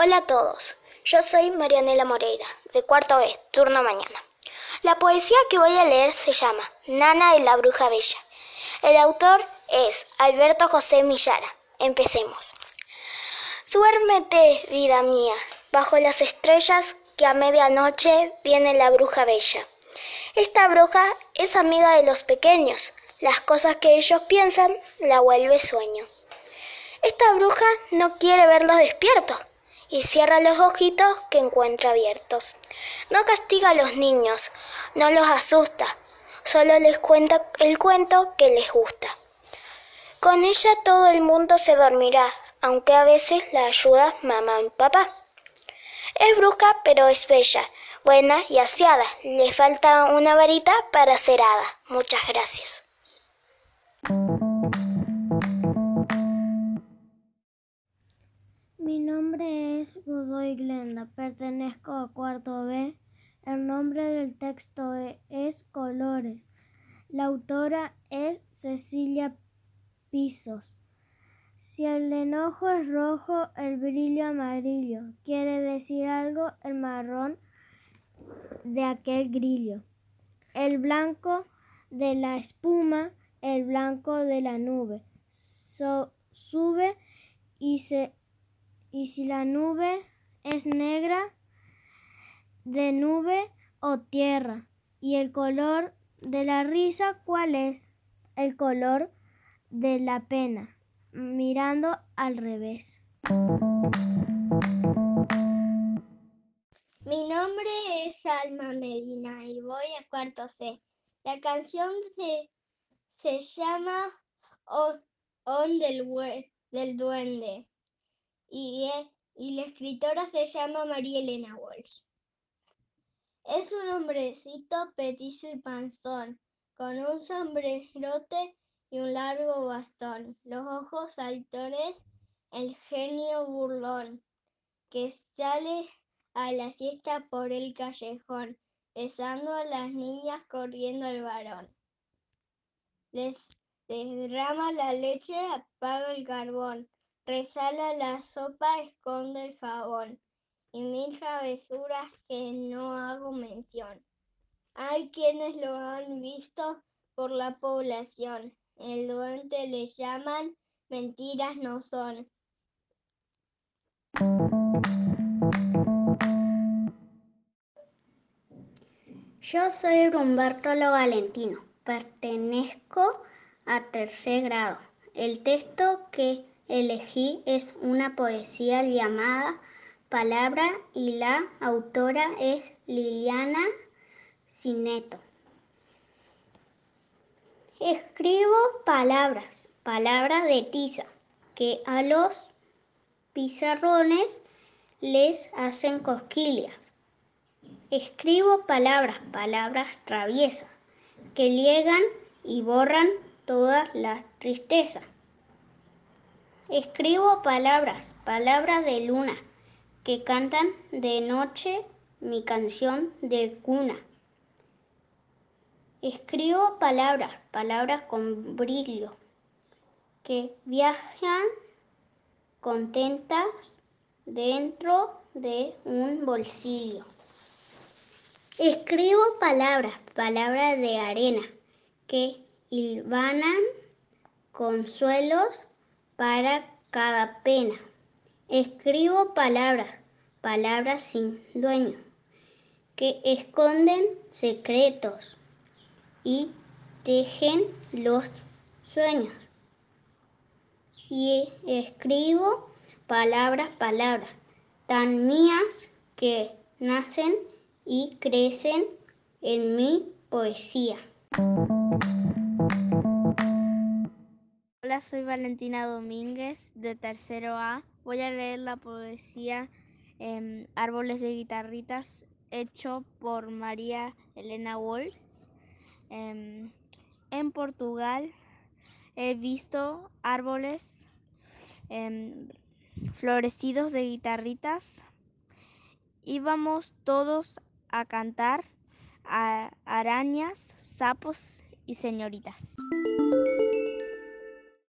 Hola a todos, yo soy Marianela Moreira, de cuarto B, turno mañana. La poesía que voy a leer se llama Nana de la Bruja Bella. El autor es Alberto José Millara. Empecemos. Duérmete, vida mía, bajo las estrellas que a medianoche viene la bruja bella. Esta bruja es amiga de los pequeños. Las cosas que ellos piensan la vuelve sueño. Esta bruja no quiere verlos despiertos y cierra los ojitos que encuentra abiertos. No castiga a los niños, no los asusta, solo les cuenta el cuento que les gusta. Con ella todo el mundo se dormirá, aunque a veces la ayuda mamá y papá. Es bruja, pero es bella, buena y aseada. Le falta una varita para ser hada. Muchas gracias. Nombre es Godoy Glenda, pertenezco a cuarto B. El nombre del texto e, es Colores. La autora es Cecilia Pisos. Si el enojo es rojo, el brillo amarillo. Quiere decir algo el marrón de aquel grillo. El blanco de la espuma, el blanco de la nube. sube y se y si la nube es negra, de nube o tierra. ¿Y el color de la risa cuál es? El color de la pena, mirando al revés. Mi nombre es Alma Medina y voy a cuarto C. La canción se, se llama On, del, del Duende y, y la escritora se llama María Elena Walsh. Es un hombrecito petizo y panzón, con un sombrerote y un largo bastón, los ojos saltones, el genio burlón, que sale a la siesta por el callejón, besando a las niñas corriendo al varón. Les derrama la leche, apaga el carbón, Resala la sopa, esconde el jabón y mil travesuras que no hago mención. Hay quienes lo han visto por la población. El duende le llaman, mentiras no son. Yo soy Humberto Lo Valentino, pertenezco a tercer grado. El texto que elegí es una poesía llamada Palabra y la autora es Liliana Cineto. Escribo palabras, palabras de tiza, que a los pizarrones les hacen cosquillas. Escribo palabras, palabras traviesas, que llegan y borran toda la tristeza. Escribo palabras, palabras de luna, que cantan de noche mi canción de cuna. Escribo palabras, palabras con brillo, que viajan contentas dentro de un bolsillo. Escribo palabras, palabras de arena, que hilvanan consuelos para cada pena. Escribo palabras, palabras sin dueño, que esconden secretos y tejen los sueños. Y escribo palabras, palabras, tan mías que nacen y crecen en mi poesía. Soy Valentina Domínguez de tercero A. Voy a leer la poesía em, Árboles de guitarritas hecho por María Elena Walsh. Em, en Portugal he visto árboles em, florecidos de guitarritas. Íbamos todos a cantar a arañas, sapos y señoritas.